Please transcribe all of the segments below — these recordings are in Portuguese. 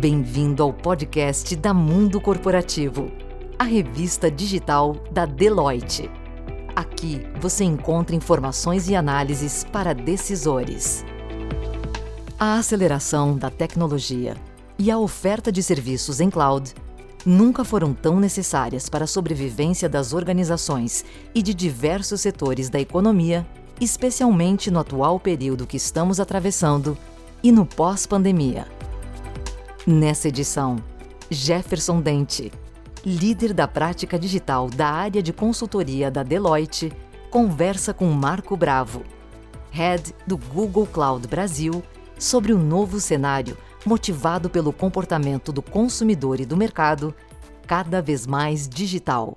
Bem-vindo ao podcast da Mundo Corporativo, a revista digital da Deloitte. Aqui você encontra informações e análises para decisores. A aceleração da tecnologia e a oferta de serviços em cloud nunca foram tão necessárias para a sobrevivência das organizações e de diversos setores da economia, especialmente no atual período que estamos atravessando e no pós-pandemia. Nessa edição, Jefferson Dente, líder da prática digital da área de consultoria da Deloitte, conversa com Marco Bravo, head do Google Cloud Brasil, sobre o novo cenário motivado pelo comportamento do consumidor e do mercado cada vez mais digital.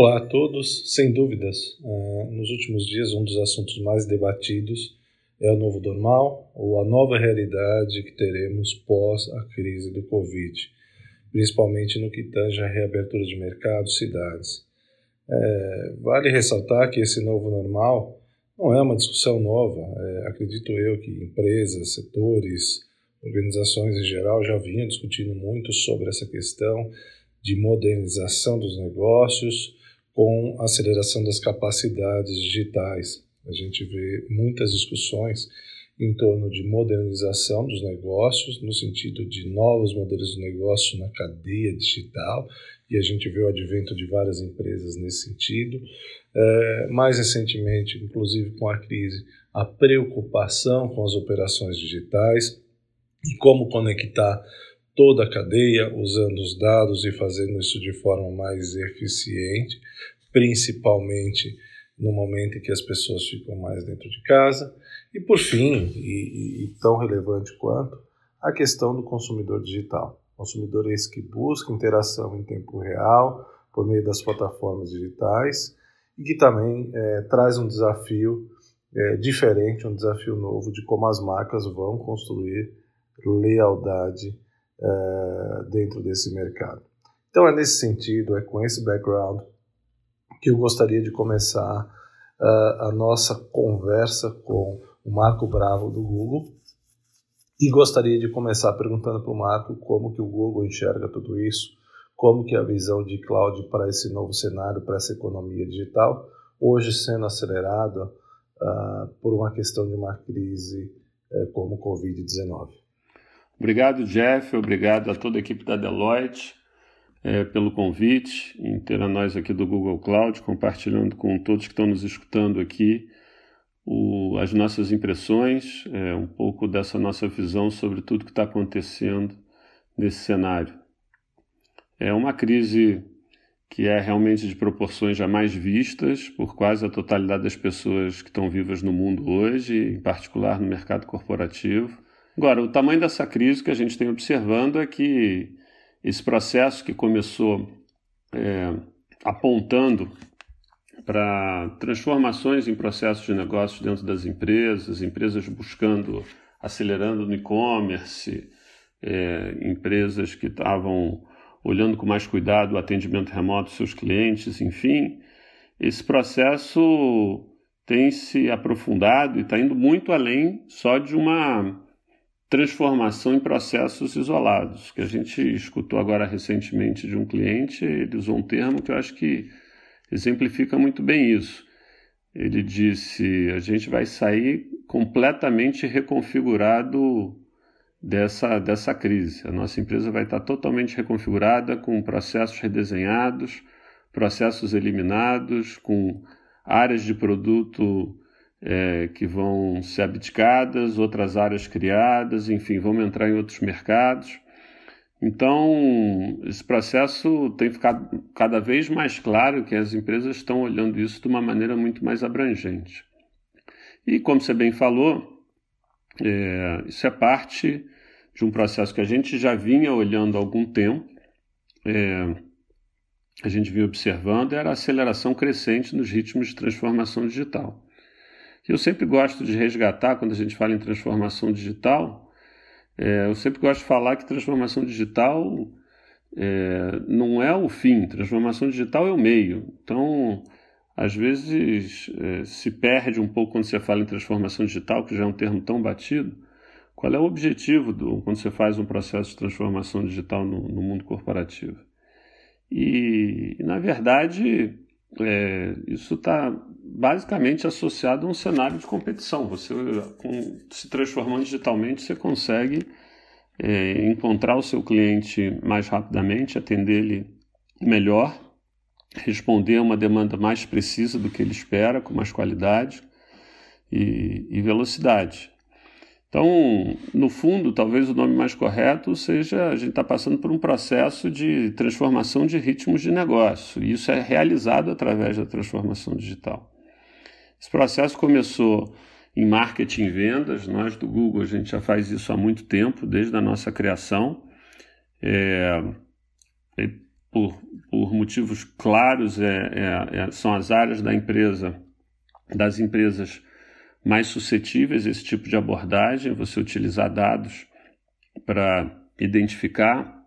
Olá a todos. Sem dúvidas, uh, nos últimos dias, um dos assuntos mais debatidos é o novo normal ou a nova realidade que teremos pós a crise do Covid, principalmente no que tange a reabertura de mercados, cidades. É, vale ressaltar que esse novo normal não é uma discussão nova. É, acredito eu que empresas, setores, organizações em geral já vinham discutindo muito sobre essa questão de modernização dos negócios com a aceleração das capacidades digitais. A gente vê muitas discussões em torno de modernização dos negócios, no sentido de novos modelos de negócio na cadeia digital, e a gente vê o advento de várias empresas nesse sentido. É, mais recentemente, inclusive com a crise, a preocupação com as operações digitais e como conectar toda a cadeia, usando os dados e fazendo isso de forma mais eficiente, principalmente no momento em que as pessoas ficam mais dentro de casa. E por fim, e, e tão relevante quanto, a questão do consumidor digital. Consumidor é esse que busca interação em tempo real por meio das plataformas digitais e que também é, traz um desafio é, diferente, um desafio novo de como as marcas vão construir lealdade uh, dentro desse mercado. Então é nesse sentido, é com esse background que eu gostaria de começar uh, a nossa conversa com o Marco Bravo do Google e gostaria de começar perguntando para o Marco como que o Google enxerga tudo isso, como que é a visão de cloud para esse novo cenário, para essa economia digital, hoje sendo acelerada uh, por uma questão de uma crise uh, como o Covid-19. Obrigado, Jeff. Obrigado a toda a equipe da Deloitte é, pelo convite, em ter a nós aqui do Google Cloud, compartilhando com todos que estão nos escutando aqui o, as nossas impressões, é, um pouco dessa nossa visão sobre tudo que está acontecendo nesse cenário. É uma crise que é realmente de proporções jamais vistas por quase a totalidade das pessoas que estão vivas no mundo hoje, em particular no mercado corporativo Agora, o tamanho dessa crise que a gente tem observando é que esse processo que começou é, apontando para transformações em processos de negócios dentro das empresas, empresas buscando, acelerando no e-commerce, é, empresas que estavam olhando com mais cuidado o atendimento remoto dos seus clientes, enfim, esse processo tem se aprofundado e está indo muito além só de uma transformação em processos isolados, que a gente escutou agora recentemente de um cliente, ele usou um termo que eu acho que exemplifica muito bem isso. Ele disse: a gente vai sair completamente reconfigurado dessa, dessa crise. A nossa empresa vai estar totalmente reconfigurada, com processos redesenhados, processos eliminados, com áreas de produto é, que vão ser abdicadas, outras áreas criadas, enfim, vamos entrar em outros mercados. Então, esse processo tem ficado cada vez mais claro que as empresas estão olhando isso de uma maneira muito mais abrangente. E, como você bem falou, é, isso é parte de um processo que a gente já vinha olhando há algum tempo, é, a gente vinha observando, era a aceleração crescente nos ritmos de transformação digital eu sempre gosto de resgatar quando a gente fala em transformação digital. É, eu sempre gosto de falar que transformação digital é, não é o fim, transformação digital é o meio. Então, às vezes é, se perde um pouco quando você fala em transformação digital, que já é um termo tão batido. Qual é o objetivo do, quando você faz um processo de transformação digital no, no mundo corporativo? E na verdade, é, isso está basicamente associado a um cenário de competição. Você, com, se transformando digitalmente, você consegue é, encontrar o seu cliente mais rapidamente, atender ele melhor, responder a uma demanda mais precisa do que ele espera, com mais qualidade e, e velocidade. Então, no fundo, talvez o nome mais correto seja a gente está passando por um processo de transformação de ritmos de negócio. E isso é realizado através da transformação digital. Esse processo começou em marketing e vendas. Nós do Google a gente já faz isso há muito tempo, desde a nossa criação. É, por, por, motivos claros, é, é, é, são as áreas da empresa, das empresas mais suscetíveis a esse tipo de abordagem, você utilizar dados para identificar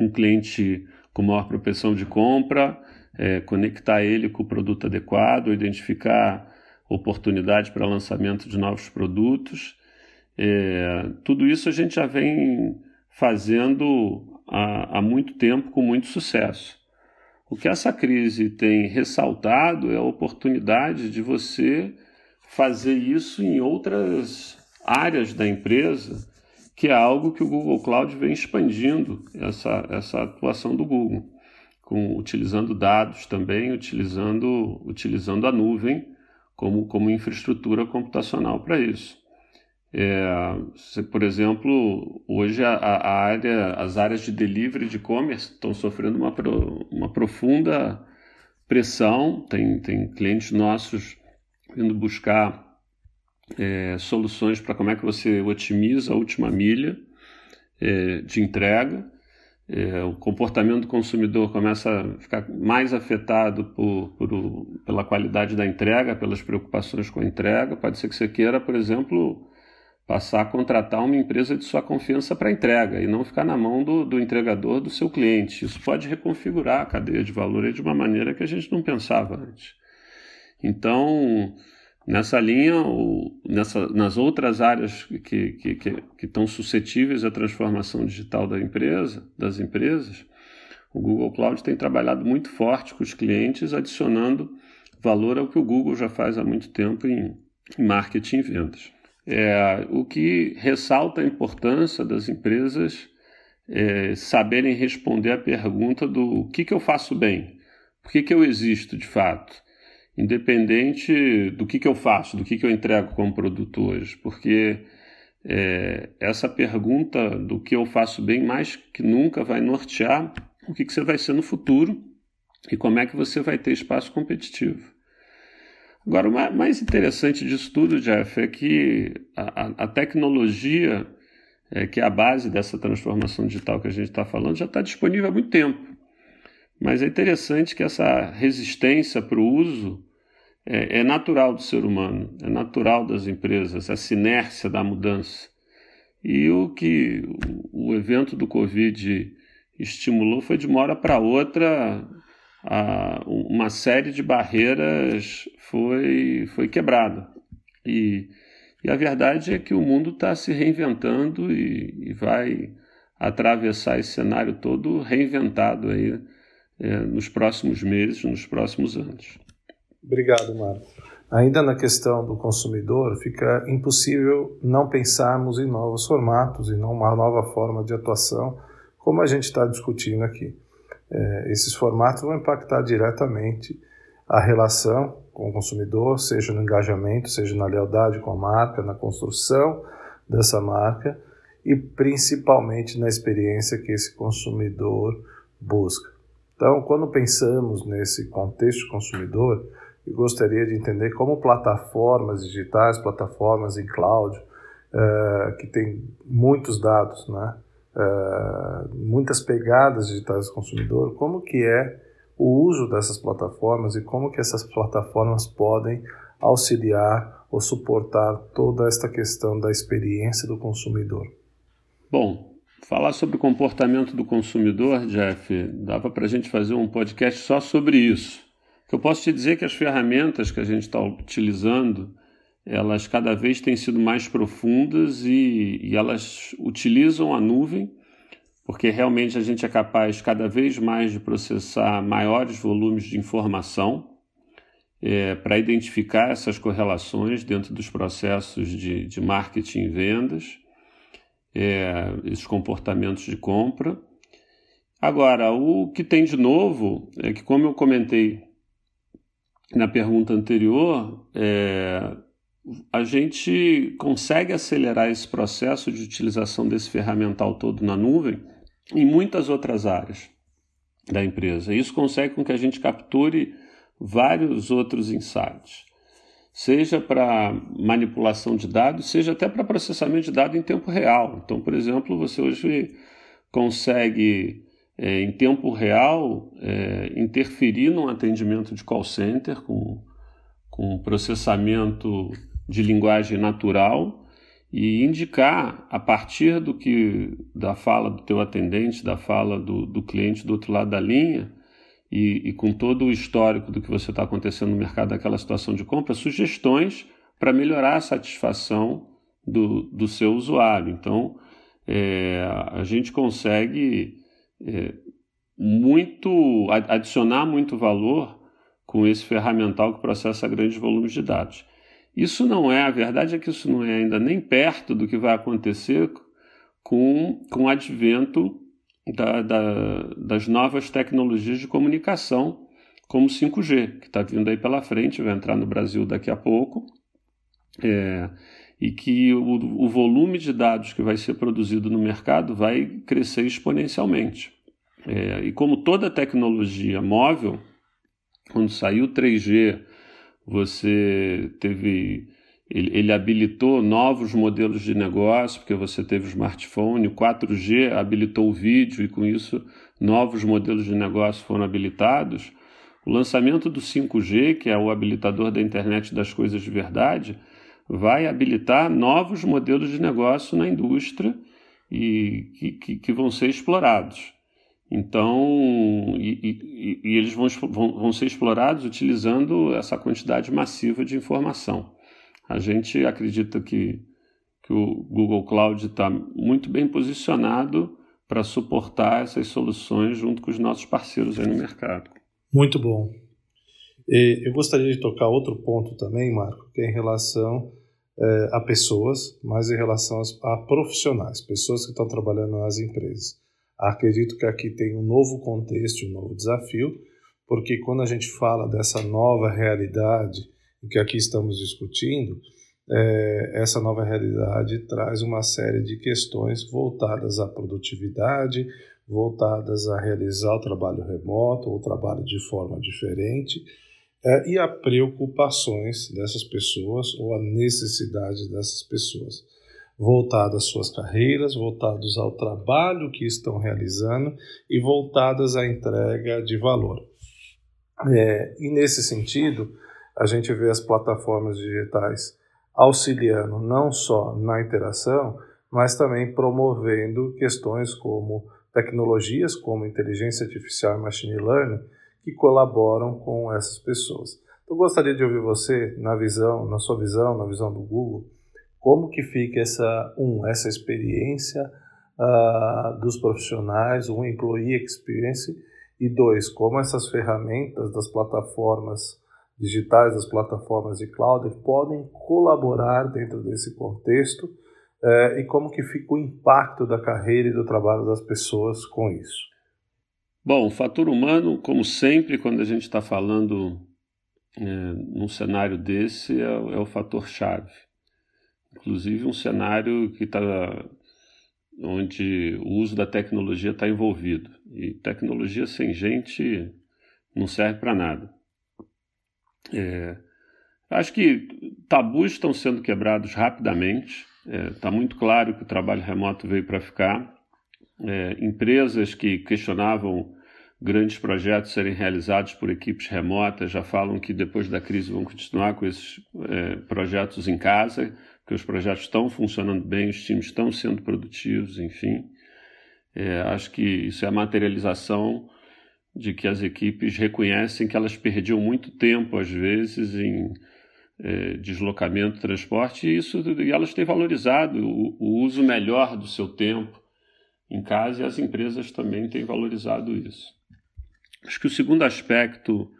um cliente com maior propensão de compra, é, conectar ele com o produto adequado, identificar oportunidade para lançamento de novos produtos. É, tudo isso a gente já vem fazendo há, há muito tempo com muito sucesso. O que essa crise tem ressaltado é a oportunidade de você fazer isso em outras áreas da empresa, que é algo que o Google Cloud vem expandindo essa, essa atuação do Google, com, utilizando dados também, utilizando, utilizando a nuvem como, como infraestrutura computacional para isso. É, se, por exemplo, hoje a, a, área, as áreas de delivery de e-commerce estão sofrendo uma, uma profunda pressão. Tem, tem clientes nossos indo buscar é, soluções para como é que você otimiza a última milha é, de entrega. É, o comportamento do consumidor começa a ficar mais afetado por, por, pela qualidade da entrega, pelas preocupações com a entrega. Pode ser que você queira, por exemplo, passar a contratar uma empresa de sua confiança para entrega e não ficar na mão do, do entregador do seu cliente. Isso pode reconfigurar a cadeia de valor de uma maneira que a gente não pensava antes. Então, nessa linha, ou nessa, nas outras áreas que, que, que, que estão suscetíveis à transformação digital da empresa, das empresas, o Google Cloud tem trabalhado muito forte com os clientes, adicionando valor ao que o Google já faz há muito tempo em, marketing e vendas. É, o que ressalta a importância das empresas é, saberem responder à pergunta do o que, que eu faço bem, por que, que eu existo de fato, independente do que, que eu faço, do que, que eu entrego como produto hoje, porque é, essa pergunta do que eu faço bem mais que nunca vai nortear o que, que você vai ser no futuro e como é que você vai ter espaço competitivo. Agora, o mais interessante disso tudo, Jeff, é que a, a tecnologia, é, que é a base dessa transformação digital que a gente está falando, já está disponível há muito tempo. Mas é interessante que essa resistência para o uso é, é, natural do ser humano, é natural das empresas, essa inércia da mudança. E o que o, evento do Covid estimulou foi de uma hora para outra a, uma série de barreiras foi, foi quebrada. E, e a verdade é que o mundo está se reinventando e, e vai atravessar esse cenário todo reinventado aí é, nos próximos meses, nos próximos anos. Obrigado, Marco. Ainda na questão do consumidor, fica impossível não pensarmos em novos formatos e numa nova forma de atuação, como a gente está discutindo aqui. É, esses formatos vão impactar diretamente a relação com o consumidor, seja no engajamento, seja na lealdade com a marca, na construção dessa marca e principalmente na experiência que esse consumidor busca. Então, quando pensamos nesse contexto consumidor, eu gostaria de entender como plataformas digitais, plataformas em cloud, uh, que tem muitos dados, né? Uh, muitas pegadas digitais do consumidor, como que é o uso dessas plataformas e como que essas plataformas podem auxiliar ou suportar toda esta questão da experiência do consumidor. Bom, falar sobre o comportamento do consumidor, Jeff, dava para a gente fazer um podcast só sobre isso. Eu posso te dizer que as ferramentas que a gente está utilizando, elas cada vez têm sido mais profundas e, e elas utilizam a nuvem, porque realmente a gente é capaz cada vez mais de processar maiores volumes de informação é, para identificar essas correlações dentro dos processos de, de marketing e vendas, é, esses comportamentos de compra. Agora, o que tem de novo é que, como eu comentei na pergunta anterior, é, a gente consegue acelerar esse processo de utilização desse ferramental todo na nuvem em muitas outras áreas da empresa. Isso consegue com que a gente capture vários outros insights, seja para manipulação de dados, seja até para processamento de dados em tempo real. Então, por exemplo, você hoje consegue, é, em tempo real, é, interferir num atendimento de call center com, com processamento de linguagem natural e indicar a partir do que da fala do teu atendente, da fala do, do cliente do outro lado da linha, e, e com todo o histórico do que você está acontecendo no mercado daquela situação de compra, sugestões para melhorar a satisfação do, do seu usuário. Então, é, a gente consegue é, muito adicionar muito valor com esse ferramental que processa grandes volumes de dados. Isso não é, a verdade é que isso não é ainda nem perto do que vai acontecer com, com o advento da, da, das novas tecnologias de comunicação, como 5G, que está vindo aí pela frente, vai entrar no Brasil daqui a pouco, é, e que o, o volume de dados que vai ser produzido no mercado vai crescer exponencialmente. É, e como toda tecnologia móvel, quando saiu 3G, você teve ele, ele, habilitou novos modelos de negócio, porque você teve o smartphone, o 4G habilitou o vídeo e com isso novos modelos de negócio foram habilitados. O lançamento do 5G, que é o habilitador da internet das coisas de verdade, vai habilitar novos modelos de negócio na indústria e que, que, que vão ser explorados. Então, e, e, e eles vão, vão, vão ser explorados utilizando essa quantidade massiva de informação. A gente acredita que, que o Google Cloud está muito bem posicionado para suportar essas soluções junto com os nossos parceiros aí no mercado. Muito bom. Eu gostaria de tocar outro ponto também, Marco, que é em relação é, a pessoas, mas em relação a profissionais, pessoas que estão trabalhando nas empresas. Acredito que aqui tem um novo contexto, um novo desafio, porque quando a gente fala dessa nova realidade que aqui estamos discutindo, é, essa nova realidade traz uma série de questões voltadas à produtividade, voltadas a realizar o trabalho remoto ou o trabalho de forma diferente é, e a preocupações dessas pessoas ou a necessidade dessas pessoas, voltadas às suas carreiras, voltadas ao trabalho que estão realizando e voltadas à entrega de valor. É, e nesse sentido, a gente vê as plataformas digitais auxiliando não só na interação, mas também promovendo questões como tecnologias como inteligência artificial e machine learning que colaboram com essas pessoas. Eu gostaria de ouvir você na visão, na sua visão, na visão do Google, como que fica essa um essa experiência uh, dos profissionais, um employee experience e dois como essas ferramentas das plataformas digitais, as plataformas de cloud, podem colaborar dentro desse contexto eh, e como que fica o impacto da carreira e do trabalho das pessoas com isso? Bom, o fator humano, como sempre, quando a gente está falando é, num cenário desse, é, é o fator chave. Inclusive um cenário que está onde o uso da tecnologia está envolvido. E tecnologia sem gente não serve para nada. É, acho que tabus estão sendo quebrados rapidamente. Está é, tá muito claro que o trabalho remoto veio para ficar. É, empresas que questionavam grandes projetos serem realizados por equipes remotas já falam que depois da crise vão continuar com esses é, projetos em casa, que os projetos estão funcionando bem, os times estão sendo produtivos, enfim. É, acho que isso é a materialização de que as equipes reconhecem que elas perdiam muito tempo, às vezes, em é, deslocamento, transporte, e, isso, e elas têm valorizado o, o, uso melhor do seu tempo em casa e as empresas também têm valorizado isso. Acho que o segundo aspecto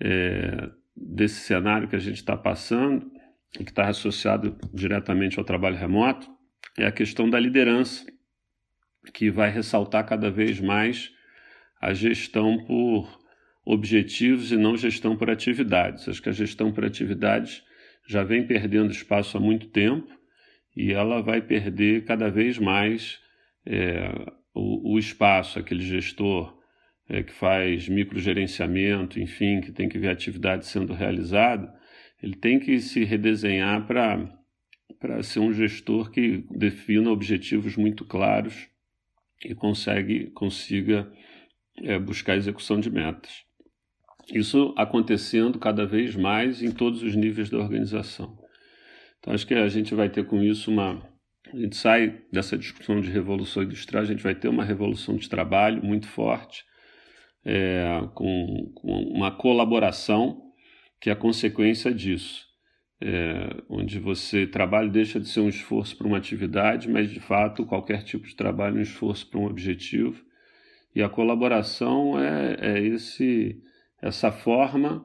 é, desse cenário que a gente está passando, que está associado diretamente ao trabalho remoto, é a questão da liderança, que vai ressaltar cada vez mais a gestão por objetivos e não gestão por atividades. Acho que a gestão por atividades já vem perdendo espaço há muito tempo e ela vai perder cada vez mais é, o, o, espaço, aquele gestor é, que faz microgerenciamento, enfim, que tem que ver a atividade sendo realizada, ele tem que se redesenhar para ser um gestor que defina objetivos muito claros e consegue, consiga é, buscar a execução de metas. Isso acontecendo cada vez mais em todos os níveis da organização. Então, acho que a gente vai ter com isso uma. A gente sai dessa discussão de revolução industrial, a gente vai ter uma revolução de trabalho muito forte, é, com, com, uma colaboração que é a consequência disso. É, onde você trabalho deixa de ser um esforço para uma atividade, mas de fato qualquer tipo de trabalho é um esforço para um objetivo e a colaboração é, é esse, essa forma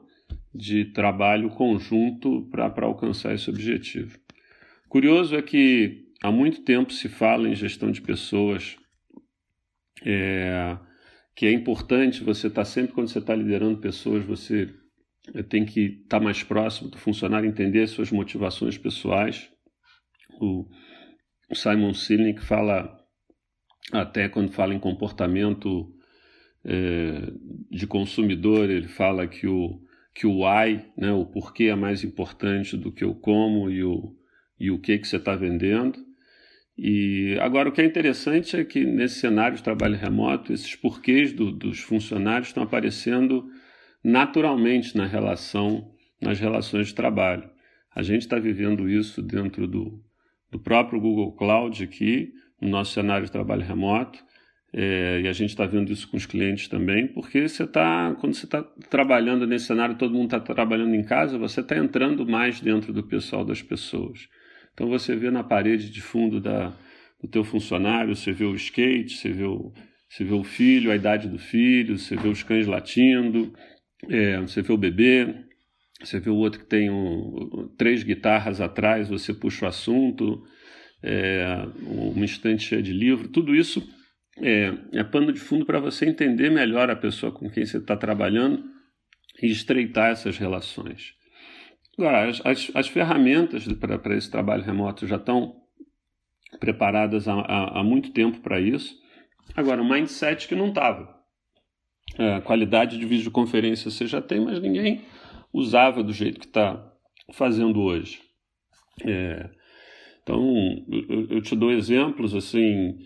de trabalho conjunto para alcançar esse objetivo. Curioso é que há muito tempo se fala em gestão de pessoas, é, que é importante você estar tá sempre, quando você está liderando pessoas, você tem que estar mais próximo do funcionário, entender suas motivações pessoais. O Simon Sinek fala até quando fala em comportamento é, de consumidor, ele fala que o, que o why, né, o porquê é mais importante do que o como e o, e o que, que você está vendendo. E agora o que é interessante é que nesse cenário de trabalho remoto, esses porquês do, dos funcionários estão aparecendo naturalmente na relação, nas relações de trabalho. A gente está vivendo isso dentro do, do próprio Google Cloud aqui, no nosso cenário de trabalho remoto. É, e a gente está vendo isso com os clientes também, porque você tá, quando você está trabalhando nesse cenário, todo mundo está trabalhando em casa, você está entrando mais dentro do pessoal das pessoas. Então você vê na parede de fundo da, do teu funcionário, você vê o skate, você vê o, você vê o filho, a idade do filho, você vê os cães latindo, é, você vê o bebê, você vê o outro que tem um, três guitarras atrás, você puxa o assunto, é, uma estante cheia de livro, tudo isso é, é pano de fundo para você entender melhor a pessoa com quem você está trabalhando e estreitar essas relações. Agora, as, as, as ferramentas para esse trabalho remoto já estão preparadas há, há, há muito tempo para isso. Agora, o mindset que não estava. É, qualidade de videoconferência você já tem, mas ninguém usava do jeito que está fazendo hoje. É, então, eu te dou exemplos assim,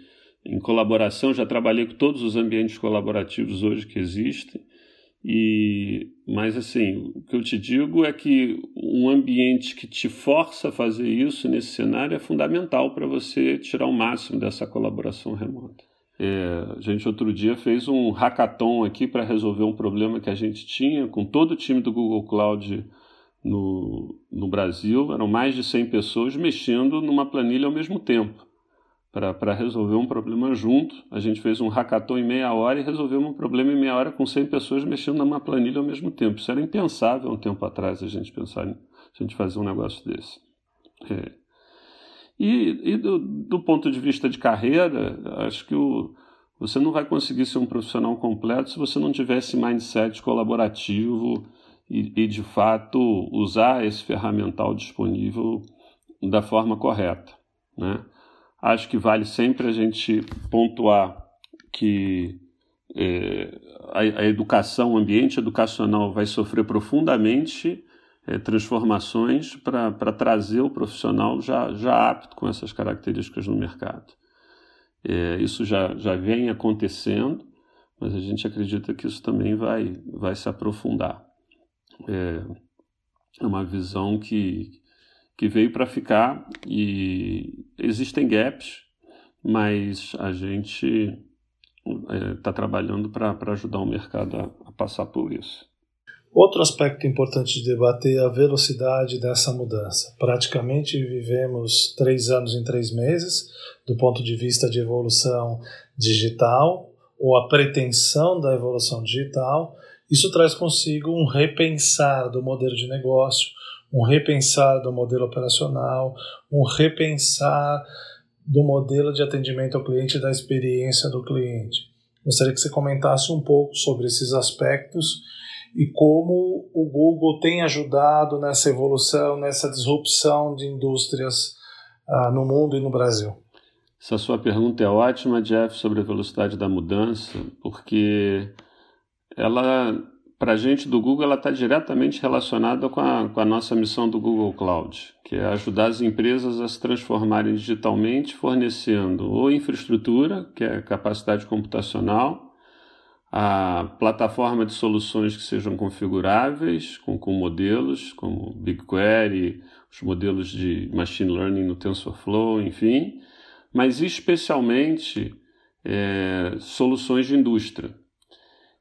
em colaboração, já trabalhei com todos os ambientes colaborativos hoje que existem. E, mas assim, o que eu te digo é que um ambiente que te força a fazer isso nesse cenário é fundamental para você tirar o máximo dessa colaboração remota. É, a gente outro dia fez um hackathon aqui para resolver um problema que a gente tinha com todo o time do Google Cloud no, no Brasil, eram mais de 100 pessoas mexendo numa planilha ao mesmo tempo para resolver um problema junto. A gente fez um hackathon em meia hora e resolvemos um problema em meia hora com 100 pessoas mexendo numa planilha ao mesmo tempo. Isso era impensável um tempo atrás a gente pensar a gente fazer um negócio desse. É. E, e do, do, ponto de vista de carreira, acho que o, você não vai conseguir ser um profissional completo se você não tiver esse mindset colaborativo e, e, de fato usar esse ferramental disponível da forma correta. Né? Acho que vale sempre a gente pontuar que é, a, a, educação, o ambiente educacional vai sofrer profundamente é, transformações para trazer o profissional já, já apto com essas características no mercado. É, isso já, já vem acontecendo, mas a gente acredita que isso também vai, vai se aprofundar é, é uma visão que, que veio para ficar e existem gaps, mas a gente está é, trabalhando para ajudar o mercado a, a passar por isso. Outro aspecto importante de debater é a velocidade dessa mudança. Praticamente vivemos três anos em três meses, do ponto de vista de evolução digital, ou a pretensão da evolução digital. Isso traz consigo um repensar do modelo de negócio, um repensar do modelo operacional, um repensar do modelo de atendimento ao cliente da experiência do cliente. Gostaria que você comentasse um pouco sobre esses aspectos e como o Google tem ajudado nessa evolução, nessa disrupção de indústrias uh, no mundo e no Brasil. Essa sua pergunta é ótima, Jeff, sobre a velocidade da mudança, porque ela, para a gente do Google, ela está diretamente relacionada com a, com a nossa missão do Google Cloud, que é ajudar as empresas a se transformarem digitalmente, fornecendo ou infraestrutura, que é capacidade computacional, a plataforma de soluções que sejam configuráveis com, com modelos como BigQuery, os modelos de machine learning no TensorFlow, enfim, mas especialmente é, soluções de indústria.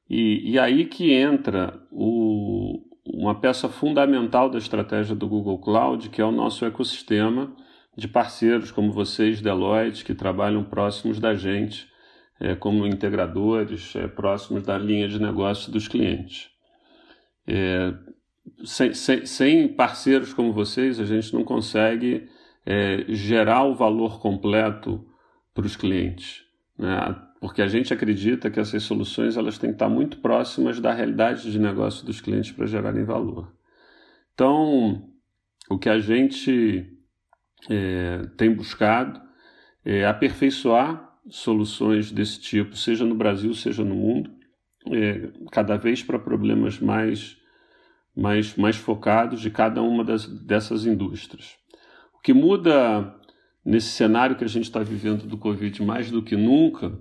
E, e aí que entra o, uma peça fundamental da estratégia do Google Cloud, que é o nosso ecossistema de parceiros como vocês, Deloitte, que trabalham próximos da gente é, como integradores é, próximos da linha de negócio dos clientes. É, sem, sem, sem, parceiros como vocês, a gente não consegue é, gerar o valor completo para os clientes, né? porque a gente acredita que essas soluções elas têm que estar muito próximas da realidade de negócio dos clientes para gerarem valor. Então, o que a gente é, tem buscado é aperfeiçoar soluções desse tipo, seja no Brasil, seja no mundo, é, cada vez para problemas mais, mais, mais focados de cada uma das, dessas indústrias. O que muda nesse cenário que a gente está vivendo do Covid mais do que nunca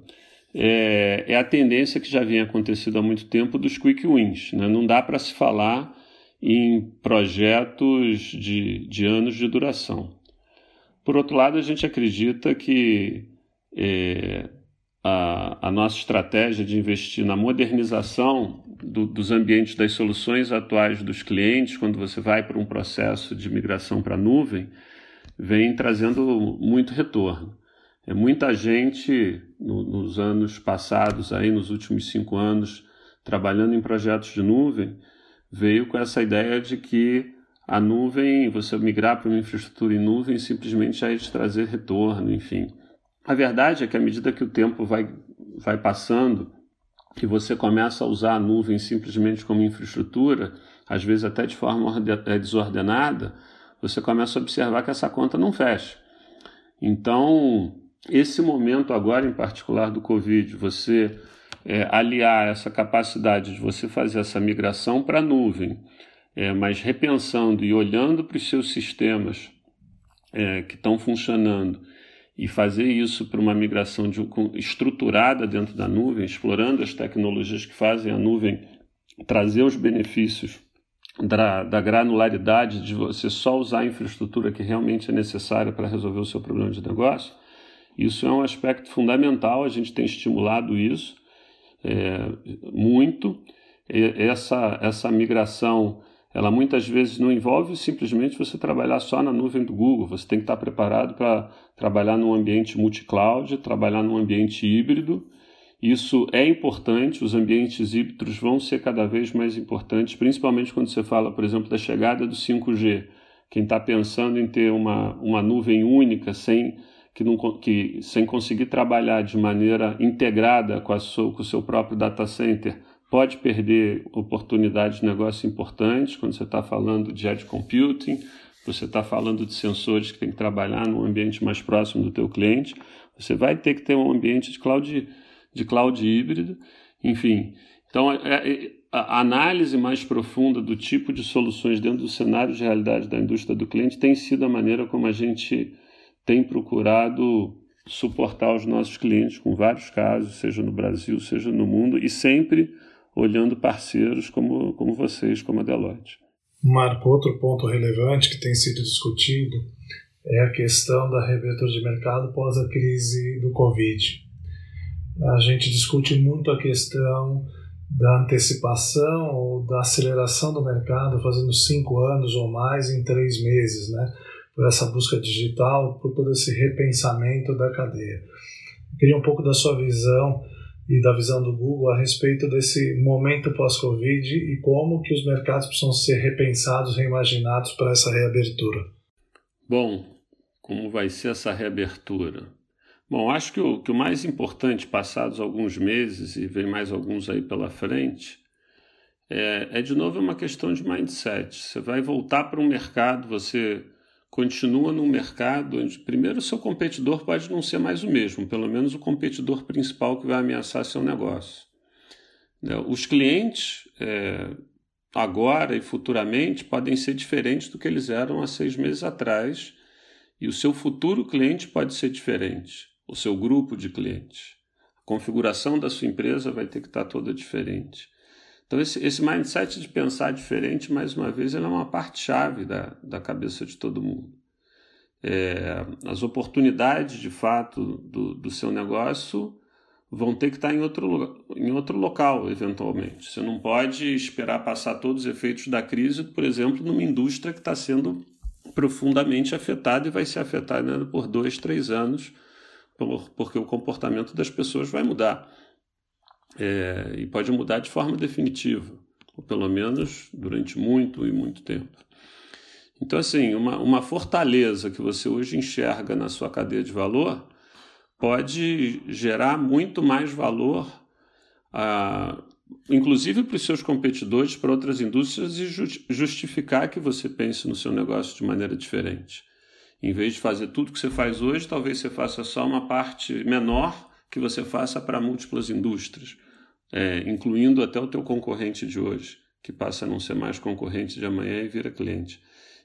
é, é, a tendência que já vem acontecendo há muito tempo dos quick wins. Né? Não dá para se falar em projetos de, de anos de duração. Por outro lado, a gente acredita que é, a, a, nossa estratégia de investir na modernização do, dos ambientes das soluções atuais dos clientes, quando você vai para um processo de migração para a nuvem, vem trazendo muito retorno. É muita gente no, nos anos passados, aí nos últimos cinco anos, trabalhando em projetos de nuvem, veio com essa ideia de que a nuvem, você migrar para uma infraestrutura em nuvem, simplesmente é de trazer retorno, enfim. A verdade é que à medida que o tempo vai, vai passando e você começa a usar a nuvem simplesmente como infraestrutura, às vezes até de forma é, desordenada, você começa a observar que essa conta não fecha. Então, esse momento agora em particular do Covid, você é, aliar essa capacidade de você fazer essa migração para a nuvem, é, mas repensando e olhando para os seus sistemas é, que estão funcionando e fazer isso para uma migração de, estruturada dentro da nuvem, explorando as tecnologias que fazem a nuvem trazer os benefícios da, da granularidade de você só usar a infraestrutura que realmente é necessária para resolver o seu problema de negócio, isso é um aspecto fundamental, a gente tem estimulado isso é, muito. Essa, essa migração ela muitas vezes não envolve simplesmente você trabalhar só na nuvem do Google, você tem que estar preparado para trabalhar num ambiente multi-cloud, trabalhar num ambiente híbrido. Isso é importante, os ambientes híbridos vão ser cada vez mais importantes, principalmente quando você fala, por exemplo, da chegada do 5G. Quem está pensando em ter uma, uma nuvem única sem, que não, que, sem conseguir trabalhar de maneira integrada com, a sua, com o seu próprio data center, pode perder oportunidades de negócio importantes quando você está falando de edge computing, você está falando de sensores que tem que trabalhar num ambiente mais próximo do teu cliente, você vai ter que ter um ambiente de cloud, de cloud híbrido, enfim. Então, é, é, a análise mais profunda do tipo de soluções dentro do cenário de realidade da indústria do cliente tem sido a maneira como a gente tem procurado suportar os nossos clientes com vários casos, seja no Brasil, seja no mundo, e sempre olhando parceiros como, como vocês, como a Deloitte. Marco, outro ponto relevante que tem sido discutido é a questão da reabertura de mercado após a crise do Covid. a gente discute muito a questão da antecipação ou da aceleração do mercado, fazendo cinco anos ou mais em três meses, né? Por essa busca digital, por todo esse repensamento da cadeia. Eu queria um pouco da sua visão e da visão do Google a respeito desse momento pós-Covid e como que os mercados precisam ser repensados, reimaginados para essa reabertura. Bom, como vai ser essa reabertura? Bom, acho que o, que o mais importante, passados alguns meses, e vem mais alguns aí pela frente, é, é de novo uma questão de mindset. Você vai voltar para um mercado, você continua num mercado onde, primeiro, o seu competidor pode não ser mais o mesmo, pelo menos o competidor principal que vai ameaçar seu negócio. Né, os clientes, é, agora e futuramente, podem ser diferentes do que eles eram há seis meses atrás, e o seu futuro cliente pode ser diferente o seu grupo de clientes. A configuração da sua empresa vai ter que estar toda diferente. Então, esse, esse mindset de pensar diferente, mais uma vez, ele é uma parte-chave da, da cabeça de todo mundo. É, as oportunidades, de fato, do, do seu negócio vão ter que estar em outro, em outro local, eventualmente. Você não pode esperar passar todos os efeitos da crise, por exemplo, numa indústria que está sendo profundamente afetada e vai ser afetada por dois, três anos porque o comportamento das pessoas vai mudar. É, e pode mudar de forma definitiva, ou pelo menos durante muito e muito tempo. Então, assim, uma, uma fortaleza que você hoje enxerga na sua cadeia de valor pode gerar muito mais valor, a, inclusive para os seus competidores, para outras indústrias, e justificar que você pense no seu negócio de maneira diferente. Em vez de fazer tudo que você faz hoje, talvez você faça só uma parte menor que você faça para múltiplas indústrias, é, incluindo até o teu concorrente de hoje, que passa a não ser mais concorrente de amanhã e vira cliente.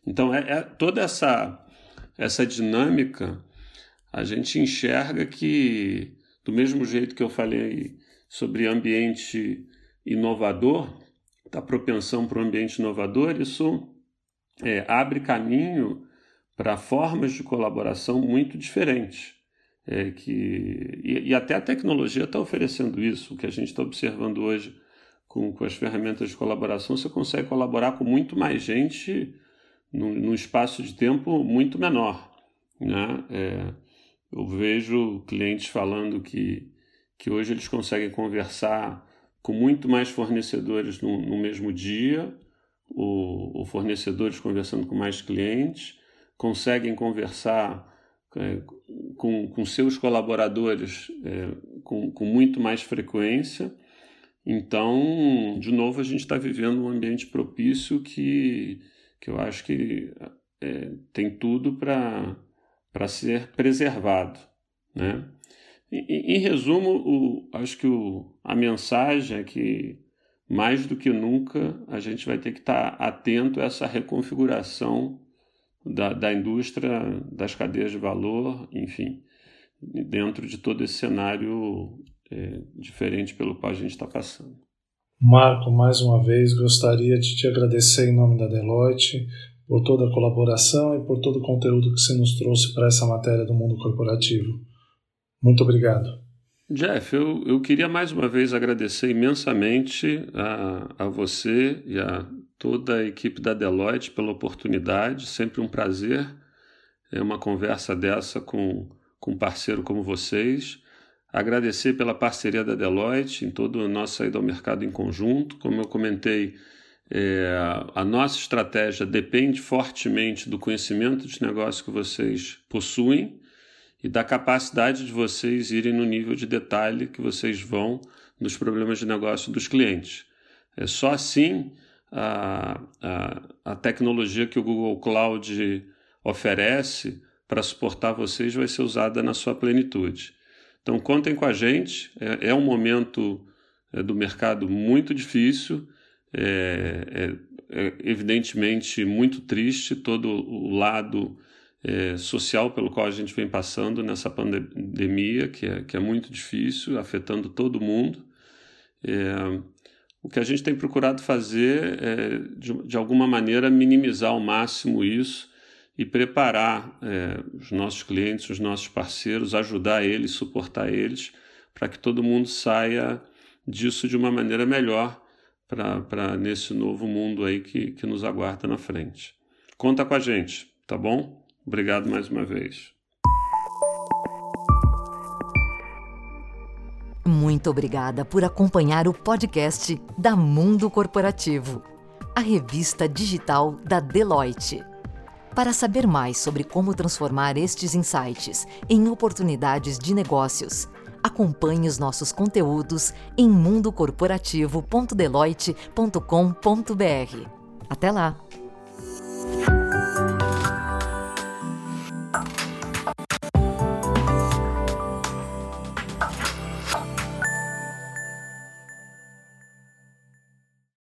Então, é, é toda essa, essa dinâmica, a gente enxerga que, do mesmo jeito que eu falei sobre ambiente inovador, da propensão para o ambiente inovador, isso é, abre caminho para formas de colaboração muito diferentes. É, que, e, e, até a tecnologia está oferecendo isso. O que a gente está observando hoje com, com, as ferramentas de colaboração, você consegue colaborar com muito mais gente num, num espaço de tempo muito menor. Né? É, eu vejo clientes falando que, que hoje eles conseguem conversar com muito mais fornecedores no, no mesmo dia, ou, ou fornecedores conversando com mais clientes conseguem conversar com, com seus colaboradores é, com, com muito mais frequência. Então, de novo, a gente está vivendo um ambiente propício que, que eu acho que é, tem tudo para ser preservado. Né? Em, em resumo, o, acho que o, a mensagem é que, mais do que nunca, a gente vai ter que estar tá atento a essa reconfiguração da, da indústria, das cadeias de valor, enfim, dentro de todo esse cenário é, diferente pelo qual a gente está passando. Marco, mais uma vez gostaria de te agradecer em nome da Deloitte por toda a colaboração e por todo o conteúdo que você nos trouxe para essa matéria do mundo corporativo. Muito obrigado. Jeff, eu, eu queria mais uma vez agradecer imensamente a, a você e a toda a equipe da Deloitte pela oportunidade, sempre um prazer é uma conversa dessa com, com um parceiro como vocês. Agradecer pela parceria da Deloitte em toda a nossa ida ao mercado em conjunto. Como eu comentei, é, a nossa estratégia depende fortemente do conhecimento de negócio que vocês possuem e da capacidade de vocês irem no nível de detalhe que vocês vão nos problemas de negócio dos clientes. É só assim a, a, a tecnologia que o Google Cloud oferece para suportar vocês vai ser usada na sua plenitude. Então, contem com a gente. É, é um momento é, do mercado muito difícil, é, é, é evidentemente muito triste todo o lado é, social pelo qual a gente vem passando nessa pandemia, que é, que é muito difícil, afetando todo mundo. O que a gente tem procurado fazer é, de, de alguma maneira, minimizar ao máximo isso e preparar é, os nossos clientes, os nossos parceiros, ajudar eles, suportar eles para que todo mundo saia disso de uma maneira melhor para nesse novo mundo aí que, que nos aguarda na frente. Conta com a gente, tá bom? Obrigado mais uma vez. Muito obrigada por acompanhar o podcast da Mundo Corporativo, a revista digital da Deloitte. Para saber mais sobre como transformar estes insights em oportunidades de negócios, acompanhe os nossos conteúdos em mundocorporativo.deloitte.com.br. Até lá!